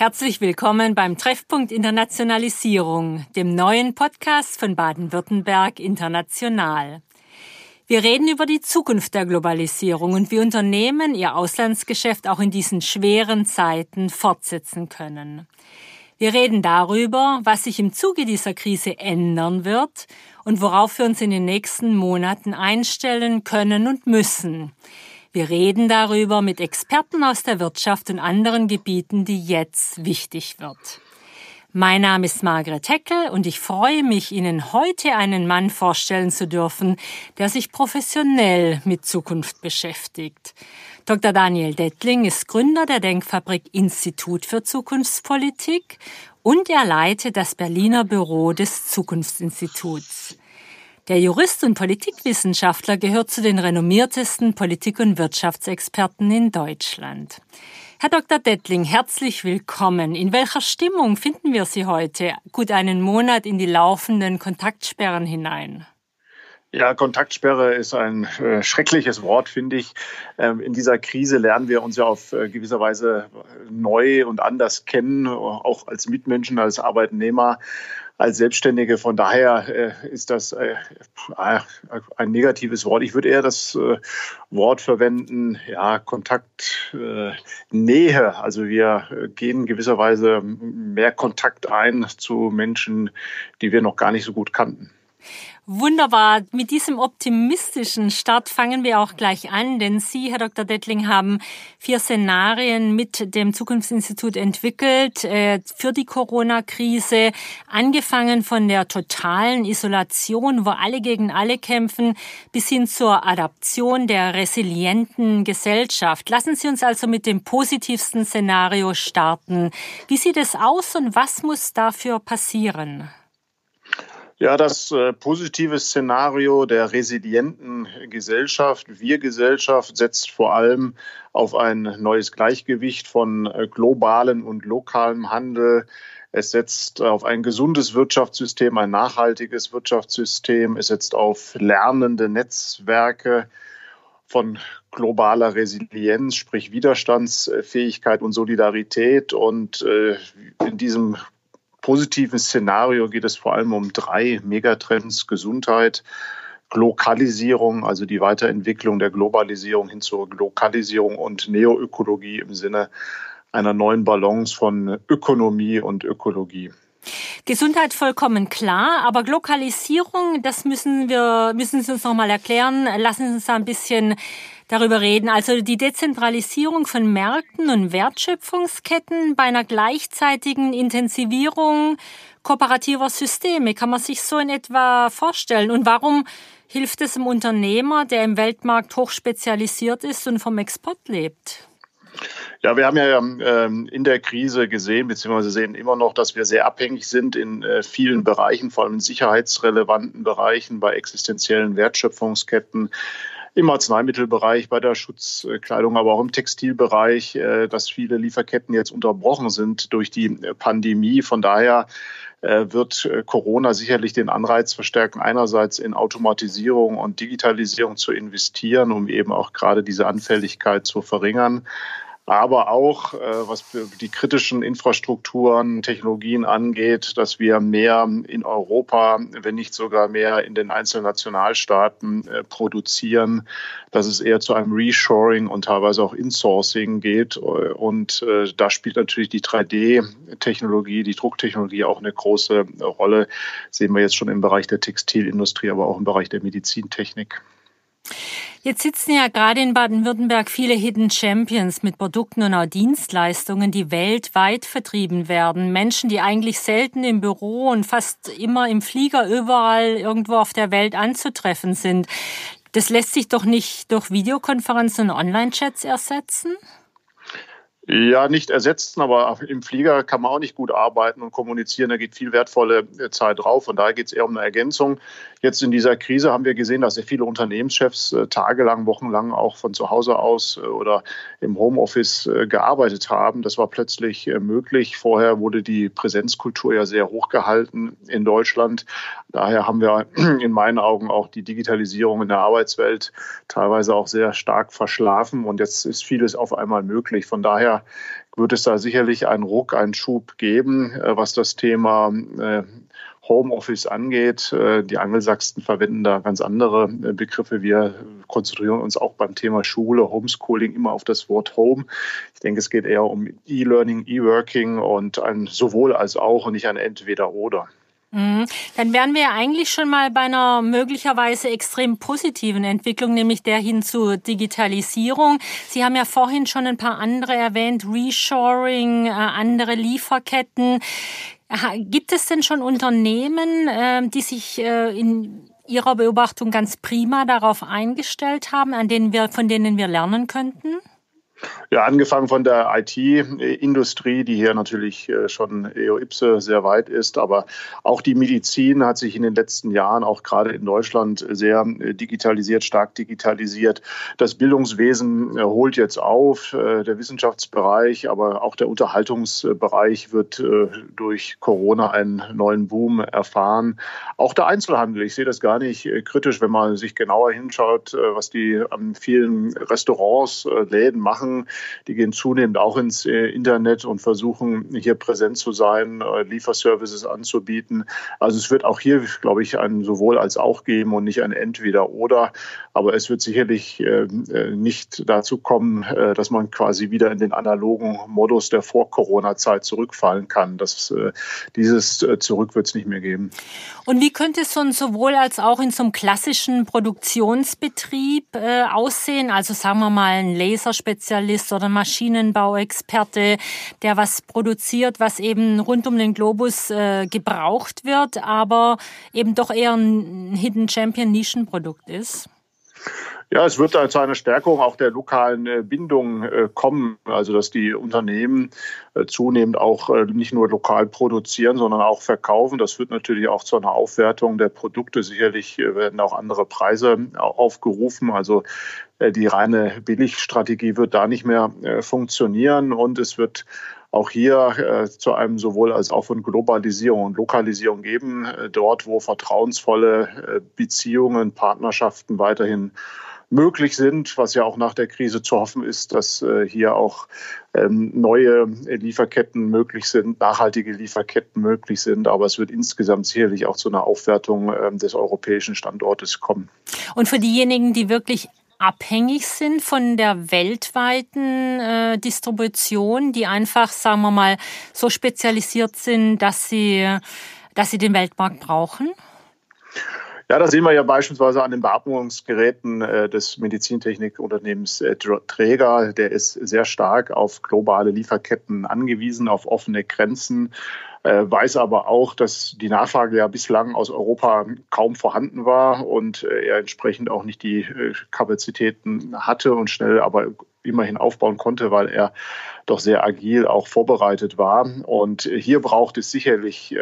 Herzlich willkommen beim Treffpunkt Internationalisierung, dem neuen Podcast von Baden-Württemberg International. Wir reden über die Zukunft der Globalisierung und wie Unternehmen ihr Auslandsgeschäft auch in diesen schweren Zeiten fortsetzen können. Wir reden darüber, was sich im Zuge dieser Krise ändern wird und worauf wir uns in den nächsten Monaten einstellen können und müssen. Wir reden darüber mit Experten aus der Wirtschaft und anderen Gebieten, die jetzt wichtig wird. Mein Name ist Margret Heckel und ich freue mich, Ihnen heute einen Mann vorstellen zu dürfen, der sich professionell mit Zukunft beschäftigt. Dr. Daniel Dettling ist Gründer der Denkfabrik Institut für Zukunftspolitik und er leitet das Berliner Büro des Zukunftsinstituts. Der Jurist und Politikwissenschaftler gehört zu den renommiertesten Politik- und Wirtschaftsexperten in Deutschland. Herr Dr. Dettling, herzlich willkommen. In welcher Stimmung finden wir Sie heute, gut einen Monat in die laufenden Kontaktsperren hinein? Ja, Kontaktsperre ist ein äh, schreckliches Wort, finde ich. Ähm, in dieser Krise lernen wir uns ja auf äh, gewisser Weise neu und anders kennen, auch als Mitmenschen, als Arbeitnehmer als Selbstständige. Von daher äh, ist das äh, ein negatives Wort. Ich würde eher das äh, Wort verwenden, ja, Kontaktnähe. Also wir gehen gewisserweise mehr Kontakt ein zu Menschen, die wir noch gar nicht so gut kannten. Wunderbar. Mit diesem optimistischen Start fangen wir auch gleich an, denn Sie, Herr Dr. Dettling, haben vier Szenarien mit dem Zukunftsinstitut entwickelt äh, für die Corona-Krise, angefangen von der totalen Isolation, wo alle gegen alle kämpfen, bis hin zur Adaption der resilienten Gesellschaft. Lassen Sie uns also mit dem positivsten Szenario starten. Wie sieht es aus und was muss dafür passieren? Ja, das äh, positive Szenario der resilienten Gesellschaft, Wir-Gesellschaft, setzt vor allem auf ein neues Gleichgewicht von äh, globalen und lokalem Handel. Es setzt auf ein gesundes Wirtschaftssystem, ein nachhaltiges Wirtschaftssystem. Es setzt auf lernende Netzwerke von globaler Resilienz, sprich Widerstandsfähigkeit und Solidarität. Und äh, in diesem positiven Szenario geht es vor allem um drei Megatrends Gesundheit, Lokalisierung, also die Weiterentwicklung der Globalisierung hin zur Lokalisierung und Neoökologie im Sinne einer neuen Balance von Ökonomie und Ökologie. Gesundheit vollkommen klar, aber Lokalisierung, das müssen wir, müssen Sie uns noch mal erklären. Lassen Sie uns da ein bisschen darüber reden. Also die Dezentralisierung von Märkten und Wertschöpfungsketten bei einer gleichzeitigen Intensivierung kooperativer Systeme. Kann man sich so in etwa vorstellen? Und warum hilft es einem Unternehmer, der im Weltmarkt hochspezialisiert ist und vom Export lebt? Ja, wir haben ja ähm, in der Krise gesehen, beziehungsweise sehen immer noch, dass wir sehr abhängig sind in äh, vielen Bereichen, vor allem in sicherheitsrelevanten Bereichen, bei existenziellen Wertschöpfungsketten im Arzneimittelbereich, bei der Schutzkleidung, aber auch im Textilbereich, äh, dass viele Lieferketten jetzt unterbrochen sind durch die Pandemie. Von daher äh, wird äh, Corona sicherlich den Anreiz verstärken, einerseits in Automatisierung und Digitalisierung zu investieren, um eben auch gerade diese Anfälligkeit zu verringern aber auch, äh, was die kritischen Infrastrukturen, Technologien angeht, dass wir mehr in Europa, wenn nicht sogar mehr in den einzelnen Nationalstaaten äh, produzieren, dass es eher zu einem Reshoring und teilweise auch Insourcing geht. Und äh, da spielt natürlich die 3D-Technologie, die Drucktechnologie auch eine große Rolle. Das sehen wir jetzt schon im Bereich der Textilindustrie, aber auch im Bereich der Medizintechnik. Jetzt sitzen ja gerade in Baden-Württemberg viele Hidden Champions mit Produkten und auch Dienstleistungen, die weltweit vertrieben werden. Menschen, die eigentlich selten im Büro und fast immer im Flieger überall irgendwo auf der Welt anzutreffen sind. Das lässt sich doch nicht durch Videokonferenzen und Online-Chats ersetzen? Ja, nicht ersetzen, aber im Flieger kann man auch nicht gut arbeiten und kommunizieren. Da geht viel wertvolle äh, Zeit drauf. Von daher geht es eher um eine Ergänzung. Jetzt in dieser Krise haben wir gesehen, dass sehr viele Unternehmenschefs äh, tagelang, wochenlang auch von zu Hause aus äh, oder im Homeoffice gearbeitet haben. Das war plötzlich möglich. Vorher wurde die Präsenzkultur ja sehr hoch gehalten in Deutschland. Daher haben wir in meinen Augen auch die Digitalisierung in der Arbeitswelt teilweise auch sehr stark verschlafen. Und jetzt ist vieles auf einmal möglich. Von daher wird es da sicherlich einen Ruck, einen Schub geben, was das Thema Homeoffice angeht. Die Angelsachsen verwenden da ganz andere Begriffe. Wir konzentrieren uns auch beim Thema Schule, Homeschooling immer auf das Wort Home. Ich denke, es geht eher um E-Learning, E-Working und ein sowohl als auch und nicht ein entweder oder. Mhm. Dann wären wir eigentlich schon mal bei einer möglicherweise extrem positiven Entwicklung, nämlich der hin zur Digitalisierung. Sie haben ja vorhin schon ein paar andere erwähnt, Reshoring, äh, andere Lieferketten. Gibt es denn schon Unternehmen, ähm, die sich äh, in Ihrer Beobachtung ganz prima darauf eingestellt haben, an denen wir, von denen wir lernen könnten? Ja, angefangen von der IT-Industrie, die hier natürlich äh, schon eo ipse sehr weit ist, aber auch die Medizin hat sich in den letzten Jahren, auch gerade in Deutschland, sehr äh, digitalisiert, stark digitalisiert. Das Bildungswesen äh, holt jetzt auf, der Wissenschaftsbereich, aber auch der Unterhaltungsbereich wird durch Corona einen neuen Boom erfahren. Auch der Einzelhandel, ich sehe das gar nicht kritisch, wenn man sich genauer hinschaut, was die an vielen Restaurants, Läden machen machen. Die gehen zunehmend auch ins äh, Internet und versuchen hier präsent zu sein, äh, Lieferservices anzubieten. Also es wird auch hier, glaube ich, ein sowohl als auch geben und nicht ein entweder oder. Aber es wird sicherlich äh, nicht dazu kommen, dass man quasi wieder in den analogen Modus der Vor-Corona-Zeit zurückfallen kann. Das, dieses Zurück wird es nicht mehr geben. Und wie könnte es so sowohl als auch in so einem klassischen Produktionsbetrieb aussehen? Also sagen wir mal ein Laserspezialist Spezialist oder Maschinenbauexperte, der was produziert, was eben rund um den Globus äh, gebraucht wird, aber eben doch eher ein Hidden Champion Nischenprodukt ist? Ja, es wird zu einer Stärkung auch der lokalen äh, Bindung äh, kommen, also dass die Unternehmen äh, zunehmend auch nicht nur lokal produzieren, sondern auch verkaufen. Das führt natürlich auch zu einer Aufwertung der Produkte. Sicherlich werden auch andere Preise aufgerufen. Also die reine Billigstrategie wird da nicht mehr funktionieren und es wird auch hier zu einem sowohl als auch von Globalisierung und Lokalisierung geben, dort wo vertrauensvolle Beziehungen, Partnerschaften weiterhin möglich sind, was ja auch nach der Krise zu hoffen ist, dass äh, hier auch ähm, neue Lieferketten möglich sind, nachhaltige Lieferketten möglich sind. Aber es wird insgesamt sicherlich auch zu einer Aufwertung ähm, des europäischen Standortes kommen. Und für diejenigen, die wirklich abhängig sind von der weltweiten äh, Distribution, die einfach, sagen wir mal, so spezialisiert sind, dass sie, dass sie den Weltmarkt brauchen? Ja, das sehen wir ja beispielsweise an den Beatmungsgeräten äh, des Medizintechnikunternehmens äh, Träger. Der ist sehr stark auf globale Lieferketten angewiesen, auf offene Grenzen, äh, weiß aber auch, dass die Nachfrage ja bislang aus Europa kaum vorhanden war und er entsprechend auch nicht die Kapazitäten hatte und schnell aber immerhin aufbauen konnte, weil er doch sehr agil auch vorbereitet war. Und hier braucht es sicherlich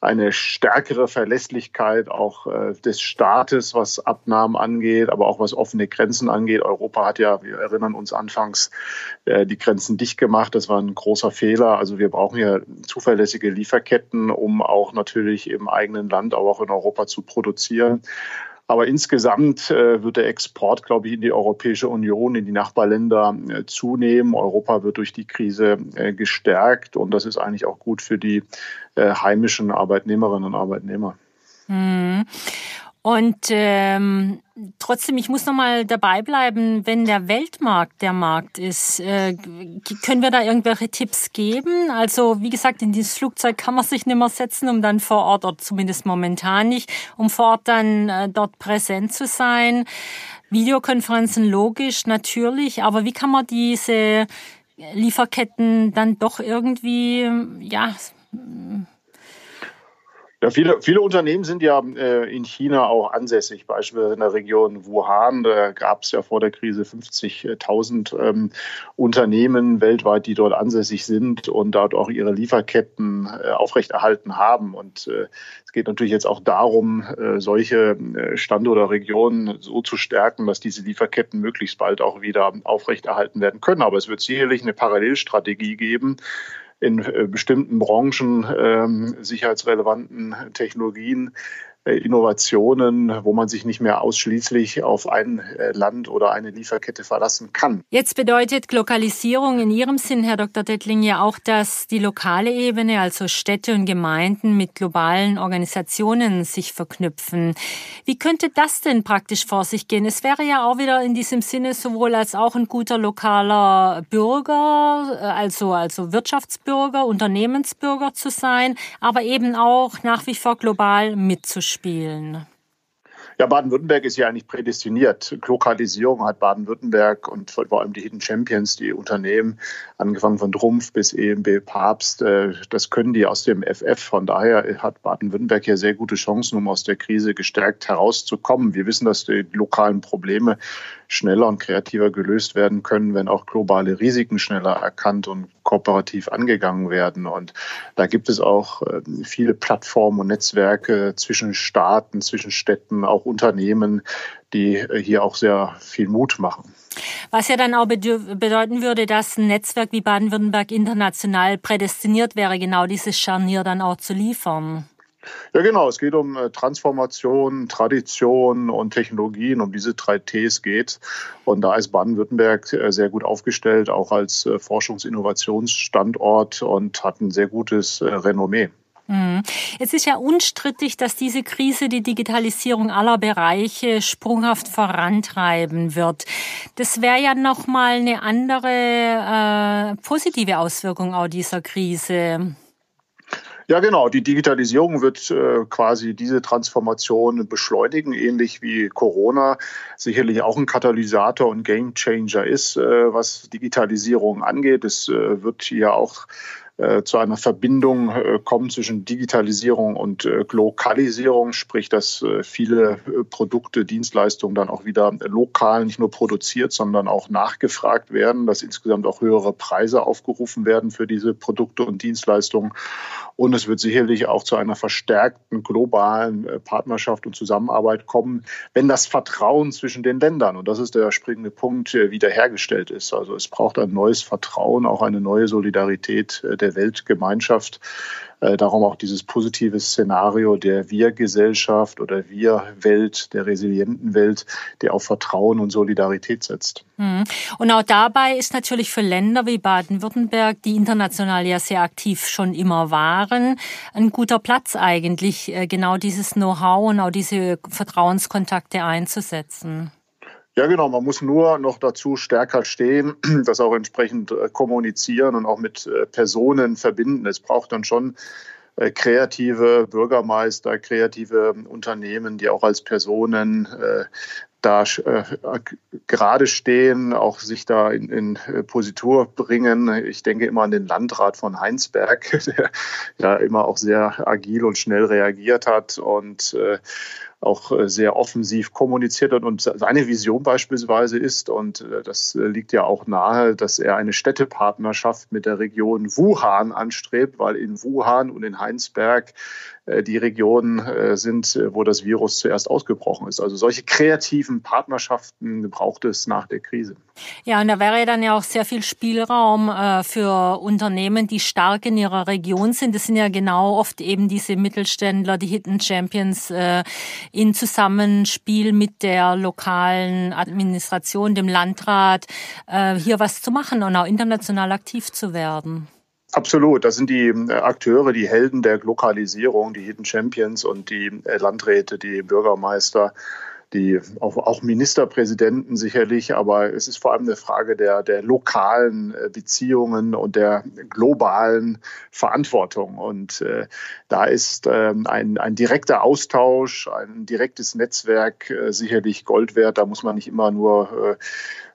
eine stärkere Verlässlichkeit auch äh, des Staates, was Abnahmen angeht, aber auch was offene Grenzen angeht. Europa hat ja, wir erinnern uns anfangs, äh, die Grenzen dicht gemacht. Das war ein großer Fehler. Also wir brauchen ja zuverlässige Lieferketten, um auch natürlich im eigenen Land, aber auch in Europa zu produzieren. Aber insgesamt äh, wird der Export, glaube ich, in die Europäische Union, in die Nachbarländer äh, zunehmen. Europa wird durch die Krise äh, gestärkt und das ist eigentlich auch gut für die heimischen Arbeitnehmerinnen und Arbeitnehmer. Mhm. Und ähm, trotzdem, ich muss noch mal dabei bleiben, wenn der Weltmarkt der Markt ist, äh, können wir da irgendwelche Tipps geben? Also wie gesagt, in dieses Flugzeug kann man sich nicht mehr setzen, um dann vor Ort, oder zumindest momentan nicht, um vor Ort dann äh, dort präsent zu sein. Videokonferenzen logisch, natürlich, aber wie kann man diese Lieferketten dann doch irgendwie, ja, ja, viele, viele Unternehmen sind ja äh, in China auch ansässig, beispielsweise in der Region Wuhan. Da gab es ja vor der Krise 50.000 ähm, Unternehmen weltweit, die dort ansässig sind und dort auch ihre Lieferketten äh, aufrechterhalten haben. Und äh, es geht natürlich jetzt auch darum, äh, solche äh, Standorte oder Regionen so zu stärken, dass diese Lieferketten möglichst bald auch wieder aufrechterhalten werden können. Aber es wird sicherlich eine Parallelstrategie geben, in äh, bestimmten Branchen ähm, sicherheitsrelevanten Technologien Innovationen, wo man sich nicht mehr ausschließlich auf ein äh, Land oder eine Lieferkette verlassen kann. Jetzt bedeutet Lokalisierung in Ihrem Sinn, Herr Dr. Dettling, ja auch, dass die lokale Ebene, also Städte und Gemeinden mit globalen Organisationen sich verknüpfen. Wie könnte das denn praktisch vor sich gehen? Es wäre ja auch wieder in diesem Sinne sowohl als auch ein guter lokaler Bürger, äh, also, also Wirtschaftsbürger, Unternehmensbürger zu sein, aber eben auch nach wie vor global mitzuspielen spielen? Ja, Baden-Württemberg ist ja eigentlich prädestiniert. Lokalisierung hat Baden-Württemberg und vor allem die Hidden Champions, die Unternehmen, angefangen von Trumpf bis EMB Papst, äh, das können die aus dem FF. Von daher hat Baden-Württemberg ja sehr gute Chancen, um aus der Krise gestärkt herauszukommen. Wir wissen, dass die lokalen Probleme schneller und kreativer gelöst werden können, wenn auch globale Risiken schneller erkannt und kooperativ angegangen werden. Und da gibt es auch äh, viele Plattformen und Netzwerke zwischen Staaten, zwischen Städten, auch Unternehmen, die äh, hier auch sehr viel Mut machen. Was ja dann auch bedeuten würde, dass ein Netzwerk wie Baden-Württemberg international prädestiniert wäre, genau dieses Scharnier dann auch zu liefern. Ja, genau. Es geht um äh, Transformation, Tradition und Technologien. Um diese drei Ts geht. Und da ist Baden-Württemberg äh, sehr gut aufgestellt, auch als äh, Forschungs-Innovationsstandort und hat ein sehr gutes Renommee. Mhm. Es ist ja unstrittig, dass diese Krise die Digitalisierung aller Bereiche sprunghaft vorantreiben wird. Das wäre ja noch mal eine andere äh, positive Auswirkung auch dieser Krise. Ja, genau. Die Digitalisierung wird äh, quasi diese Transformation beschleunigen, ähnlich wie Corona sicherlich auch ein Katalysator und Gamechanger ist, äh, was Digitalisierung angeht. Es äh, wird ja auch äh, zu einer Verbindung äh, kommen zwischen Digitalisierung und äh, Lokalisierung, sprich, dass viele Produkte, Dienstleistungen dann auch wieder lokal nicht nur produziert, sondern auch nachgefragt werden, dass insgesamt auch höhere Preise aufgerufen werden für diese Produkte und Dienstleistungen. Und es wird sicherlich auch zu einer verstärkten globalen Partnerschaft und Zusammenarbeit kommen, wenn das Vertrauen zwischen den Ländern, und das ist der springende Punkt, wiederhergestellt ist. Also es braucht ein neues Vertrauen, auch eine neue Solidarität der der Weltgemeinschaft. Äh, darum auch dieses positive Szenario der Wir-Gesellschaft oder Wir-Welt, der resilienten Welt, die auf Vertrauen und Solidarität setzt. Hm. Und auch dabei ist natürlich für Länder wie Baden-Württemberg, die international ja sehr aktiv schon immer waren, ein guter Platz eigentlich, äh, genau dieses Know-how und auch diese Vertrauenskontakte einzusetzen. Ja, genau. Man muss nur noch dazu stärker stehen, das auch entsprechend äh, kommunizieren und auch mit äh, Personen verbinden. Es braucht dann schon äh, kreative Bürgermeister, kreative Unternehmen, die auch als Personen da äh, gerade stehen, auch sich da in, in Positur bringen. Ich denke immer an den Landrat von Heinsberg, der ja immer auch sehr agil und schnell reagiert hat und äh, auch äh, sehr offensiv kommuniziert hat. Und seine Vision beispielsweise ist, und äh, das äh, liegt ja auch nahe, dass er eine Städtepartnerschaft mit der Region Wuhan anstrebt, weil in Wuhan und in Heinsberg die Regionen sind, wo das Virus zuerst ausgebrochen ist. Also solche kreativen Partnerschaften braucht es nach der Krise. Ja, und da wäre dann ja auch sehr viel Spielraum für Unternehmen, die stark in ihrer Region sind. Das sind ja genau oft eben diese Mittelständler, die Hidden Champions in Zusammenspiel mit der lokalen Administration, dem Landrat, äh, hier was zu machen und auch international aktiv zu werden. Absolut, das sind die äh, Akteure, die Helden der Lokalisierung, die Hidden Champions und die äh, Landräte, die Bürgermeister die auch, Ministerpräsidenten sicherlich, aber es ist vor allem eine Frage der, der lokalen äh, Beziehungen und der globalen Verantwortung. Und da ist ähm, ein, ein direkter Austausch, ein direktes Netzwerk sicherlich Gold wert. Da muss man nicht immer nur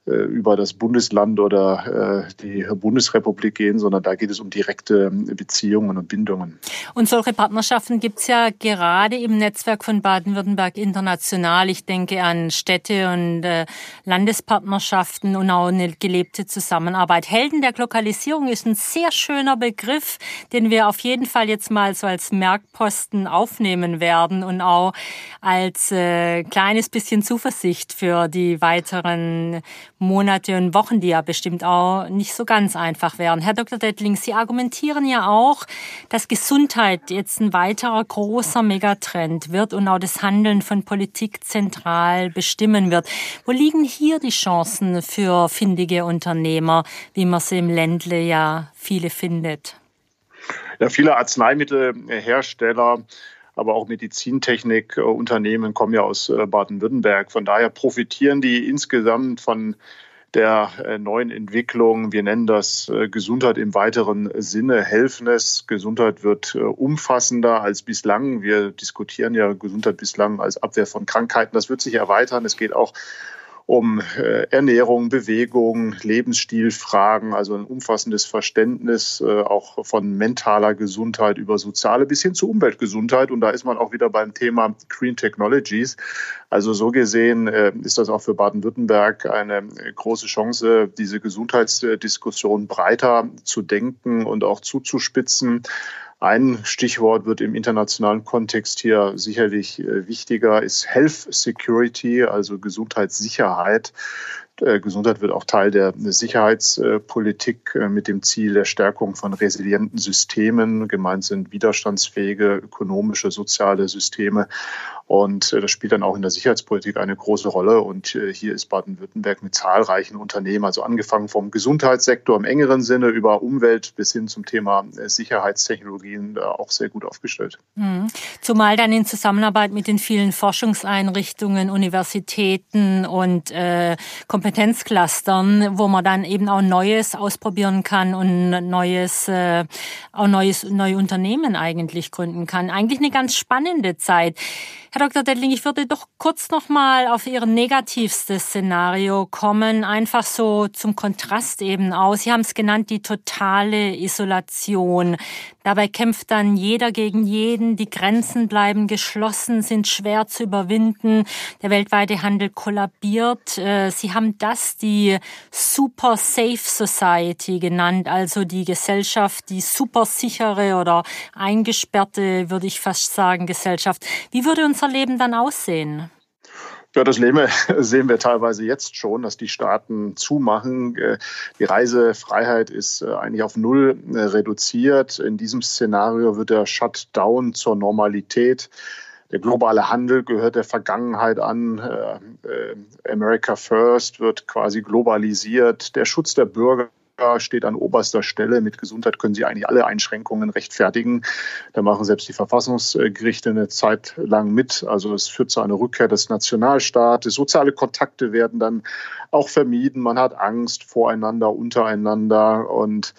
über das Bundesland oder äh, die Bundesrepublik gehen, sondern da geht es um direkte Beziehungen und Bindungen. Und solche Partnerschaften gibt es ja gerade im Netzwerk von Baden-Württemberg international. Ich denke an Städte und äh, Landespartnerschaften und auch eine gelebte Zusammenarbeit. Helden der Globalisierung ist ein sehr schöner Begriff, den wir auf jeden Fall jetzt mal so als Merkposten aufnehmen werden und auch als äh, kleines bisschen Zuversicht für die weiteren Monate und Wochen, die ja bestimmt auch nicht so ganz einfach wären. Herr Dr. Dettling, Sie argumentieren ja auch, dass Gesundheit jetzt ein weiterer großer Megatrend wird und auch das Handeln von Politik zentral bestimmen wird. Wo liegen hier die Chancen für findige Unternehmer, wie man sie im Ländle ja viele findet? Ja, viele Arzneimittelhersteller aber auch Medizintechnikunternehmen kommen ja aus äh, Baden-Württemberg. Von daher profitieren die insgesamt von der äh, neuen Entwicklung. Wir nennen das äh, Gesundheit im weiteren Sinne, Helfness. Gesundheit wird umfassender als bislang. Wir diskutieren ja Gesundheit bislang als Abwehr von Krankheiten. Das wird sich erweitern. Es geht auch um äh, Ernährung, Bewegung, Lebensstilfragen, also ein umfassendes Verständnis äh, auch von mentaler Gesundheit über soziale bis hin zu Umweltgesundheit. Und da ist man auch wieder beim Thema Green Technologies. Also so gesehen äh, ist das auch für Baden-Württemberg eine große Chance, diese Gesundheitsdiskussion breiter zu denken und auch zuzuspitzen. Ein Stichwort wird im internationalen Kontext hier sicherlich äh, wichtiger, ist Health Security, also Gesundheitssicherheit. Äh, Gesundheit wird auch Teil der Sicherheitspolitik äh, mit dem Ziel der Stärkung von resilienten Systemen. Gemeint sind widerstandsfähige ökonomische, soziale Systeme. Und äh, das spielt dann auch in der Sicherheitspolitik eine große Rolle. Und äh, hier ist Baden-Württemberg mit zahlreichen Unternehmen, also angefangen vom Gesundheitssektor im engeren Sinne über Umwelt bis hin zum Thema äh, Sicherheitstechnologien auch sehr gut aufgestellt. Mhm. Zumal dann in Zusammenarbeit mit den vielen Forschungseinrichtungen, Universitäten und äh, Kompetenzclustern, wo man dann eben auch Neues ausprobieren kann und neues, äh, auch neues, neue Unternehmen eigentlich gründen kann. Eigentlich eine ganz spannende Zeit. Herr Dr. Dettling, ich würde doch kurz noch mal auf Ihr negativstes Szenario kommen, einfach so zum Kontrast eben aus. Sie haben es genannt, die totale Isolation. Dabei kämpft dann jeder gegen jeden, die Grenzen bleiben geschlossen, sind schwer zu überwinden, der weltweite Handel kollabiert. Äh, Sie haben das die Super Safe Society genannt, also die Gesellschaft, die super sichere oder eingesperrte, würde ich fast sagen, Gesellschaft. Wie würde unser Leben dann aussehen? Ja, das sehen wir teilweise jetzt schon, dass die Staaten zumachen. Äh, die Reisefreiheit ist äh, eigentlich auf Null äh, reduziert. In diesem Szenario wird der Shutdown zur Normalität. Der globale Handel gehört der Vergangenheit an. America First wird quasi globalisiert. Der Schutz der Bürger steht an oberster Stelle. Mit Gesundheit können Sie eigentlich alle Einschränkungen rechtfertigen. Da machen selbst die Verfassungsgerichte eine Zeit lang mit. Also es führt zu einer Rückkehr des Nationalstaates. Soziale Kontakte werden dann auch vermieden. Man hat Angst voreinander, untereinander. Und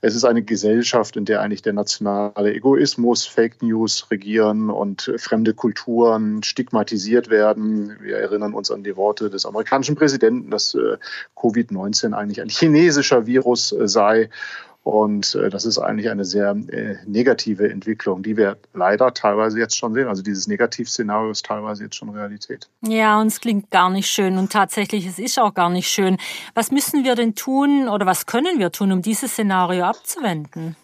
es ist eine Gesellschaft, in der eigentlich der nationale Egoismus, Fake News regieren und fremde Kulturen stigmatisiert werden. Wir erinnern uns an die Worte des amerikanischen Präsidenten, dass äh, Covid-19 eigentlich ein chinesischer Virus Virus äh, sei. Und äh, das ist eigentlich eine sehr äh, negative Entwicklung, die wir leider teilweise jetzt schon sehen. Also dieses Negativszenario ist teilweise jetzt schon Realität. Ja, und es klingt gar nicht schön. Und tatsächlich, es ist auch gar nicht schön. Was müssen wir denn tun oder was können wir tun, um dieses Szenario abzuwenden?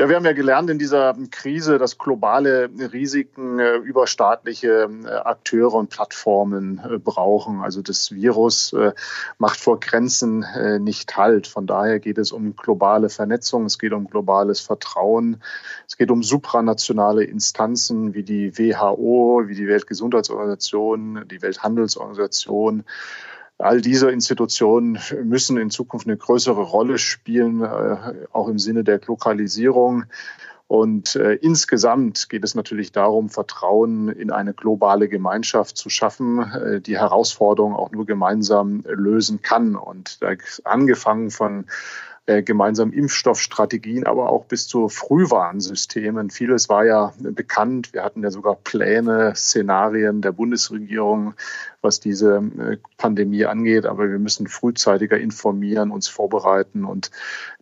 Ja, wir haben ja gelernt in dieser Krise, dass globale Risiken äh, überstaatliche äh, Akteure und Plattformen äh, brauchen. Also das Virus macht vor Grenzen nicht Halt. Von daher geht es um globale Vernetzung, es geht um globales Vertrauen, es geht um supranationale Instanzen wie die WHO, wie die Weltgesundheitsorganisation, die Welthandelsorganisation. All diese Institutionen müssen in Zukunft eine größere Rolle spielen, äh, auch im Sinne der Lokalisierung. Und äh, insgesamt geht es natürlich darum, Vertrauen in eine globale Gemeinschaft zu schaffen, äh, die Herausforderungen auch nur gemeinsam lösen kann. Und da angefangen von gemeinsamen Impfstoffstrategien, aber auch bis zu Frühwarnsystemen. Vieles war ja bekannt. Wir hatten ja sogar Pläne, Szenarien der Bundesregierung, was diese äh, Pandemie angeht. Aber wir müssen frühzeitiger informieren, uns vorbereiten und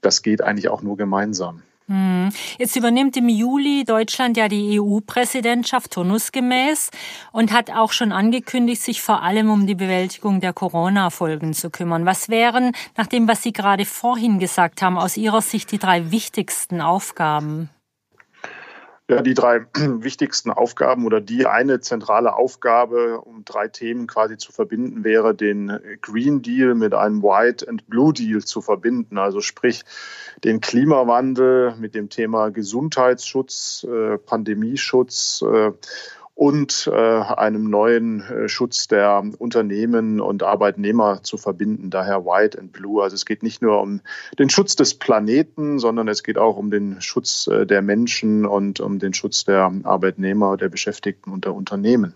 das geht eigentlich auch nur gemeinsam. Hm. Jetzt übernimmt im Juli Deutschland ja die EU-Präsidentschaft turnusgemäß und hat auch schon angekündigt, sich vor allem um die Bewältigung der Corona-Folgen zu kümmern. Was wären, nach dem, was Sie gerade vorhin gesagt haben, aus Ihrer Sicht die drei wichtigsten Aufgaben? Ja, die drei wichtigsten Aufgaben oder die eine zentrale Aufgabe, um drei Themen quasi zu verbinden, wäre, den Green Deal mit einem White and Blue Deal zu verbinden. Also sprich, den Klimawandel mit dem Thema Gesundheitsschutz, äh, Pandemieschutz äh, und äh, einem neuen äh, Schutz der Unternehmen und Arbeitnehmer zu verbinden, daher White and Blue. Also es geht nicht nur um den Schutz des Planeten, sondern es geht auch um den Schutz äh, der Menschen und um den Schutz der Arbeitnehmer, der Beschäftigten und der Unternehmen.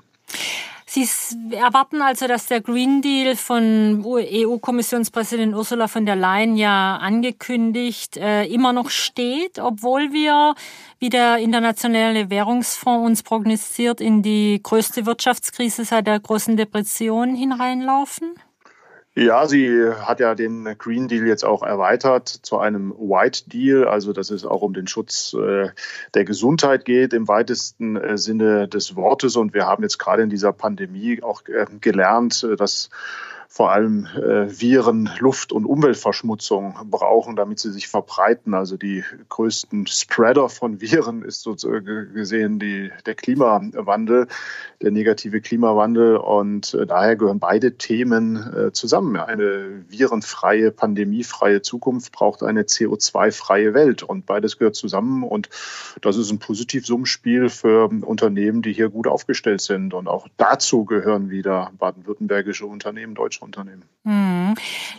Sie erwarten also, dass der Green Deal von EU-Kommissionspräsidentin Ursula von der Leyen ja angekündigt äh, immer noch steht, obwohl wir, wie der Internationale Währungsfonds uns prognostiziert, in die größte Wirtschaftskrise seit der großen Depression hineinlaufen? Ja, sie hat ja den Green Deal jetzt auch erweitert zu einem White Deal, also dass es auch um den Schutz äh, der Gesundheit geht im weitesten äh, Sinne des Wortes. Und wir haben jetzt gerade in dieser Pandemie auch äh, gelernt, dass vor allem äh, Viren Luft- und Umweltverschmutzung brauchen, damit sie sich verbreiten. Also die größten Spreader von Viren ist sozusagen gesehen die, der Klimawandel, der negative Klimawandel. Und äh, daher gehören beide Themen äh, zusammen. Eine virenfreie, pandemiefreie Zukunft braucht eine CO2-freie Welt. Und beides gehört zusammen. Und das ist ein Positivsummenspiel für Unternehmen, die hier gut aufgestellt sind. Und auch dazu gehören wieder baden-württembergische Unternehmen, deutsche Unternehmen. Hm.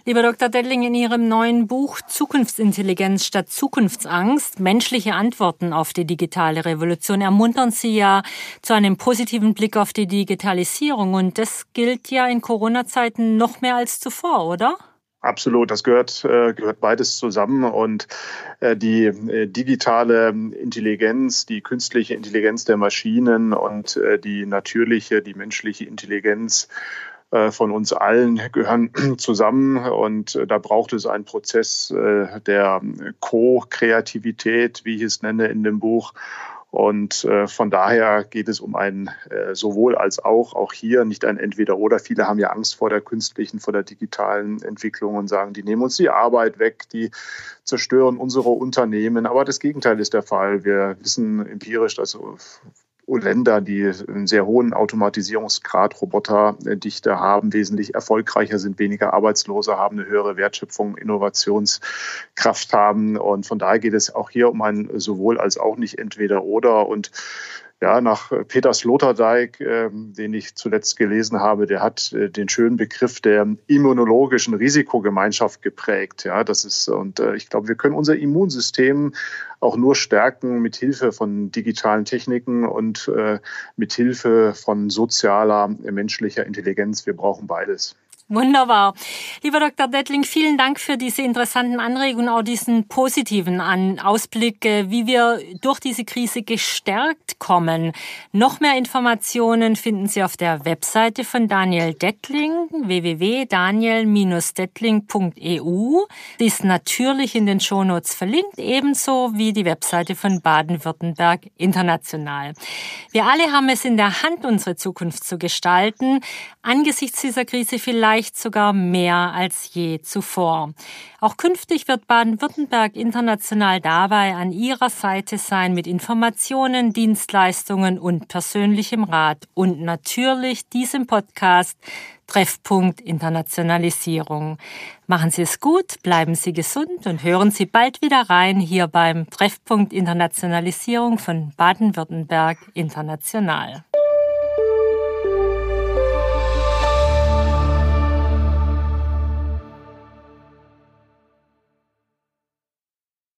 Lieber Dr. Dettling, in Ihrem neuen Buch Zukunftsintelligenz statt Zukunftsangst, menschliche Antworten auf die digitale Revolution, ermuntern Sie ja zu einem positiven Blick auf die Digitalisierung. Und das gilt ja in Corona-Zeiten noch mehr als zuvor, oder? Absolut, das gehört, äh, gehört beides zusammen und äh, die äh, digitale Intelligenz, die künstliche Intelligenz der Maschinen und die natürliche, die menschliche Intelligenz von uns allen gehören zusammen und äh, da braucht es einen Prozess äh, der Co-Kreativität, wie ich es nenne in dem Buch. Und von daher geht es um ein sowohl als auch, auch hier nicht ein Entweder-Oder. Viele haben ja Angst vor der künstlichen, vor der digitalen Entwicklung und sagen, die nehmen uns die Arbeit weg, die zerstören unsere Unternehmen. Aber das Gegenteil ist der Fall. Wir wissen empirisch, dass Länder, die einen sehr hohen Automatisierungsgrad, Roboterdichte haben, wesentlich erfolgreicher sind, weniger Arbeitslose haben, eine höhere Wertschöpfung, Innovationskraft haben. Und von daher geht es auch hier um ein sowohl als auch nicht entweder oder. Und ja, nach Peter Sloterdijk, äh, den ich zuletzt gelesen habe, der hat äh, den schönen Begriff der immunologischen Risikogemeinschaft geprägt. Ja, das ist, und äh, ich glaube, wir können unser Immunsystem auch nur stärken mit Hilfe von digitalen Techniken und äh, mit Hilfe von sozialer, menschlicher Intelligenz. Wir brauchen beides. Wunderbar. Lieber Dr. Dettling, vielen Dank für diese interessanten Anregungen, auch diesen positiven Ausblick, wie wir durch diese Krise gestärkt kommen. Noch mehr Informationen finden Sie auf der Webseite von Daniel Dettling, www.daniel-dettling.eu. Die ist natürlich in den Shownotes verlinkt, ebenso wie die Webseite von Baden-Württemberg International. Wir alle haben es in der Hand, unsere Zukunft zu gestalten. Angesichts dieser Krise vielleicht vielleicht sogar mehr als je zuvor. Auch künftig wird Baden-Württemberg international dabei an ihrer Seite sein mit Informationen, Dienstleistungen und persönlichem Rat und natürlich diesem Podcast Treffpunkt Internationalisierung. Machen Sie es gut, bleiben Sie gesund und hören Sie bald wieder rein hier beim Treffpunkt Internationalisierung von Baden-Württemberg International.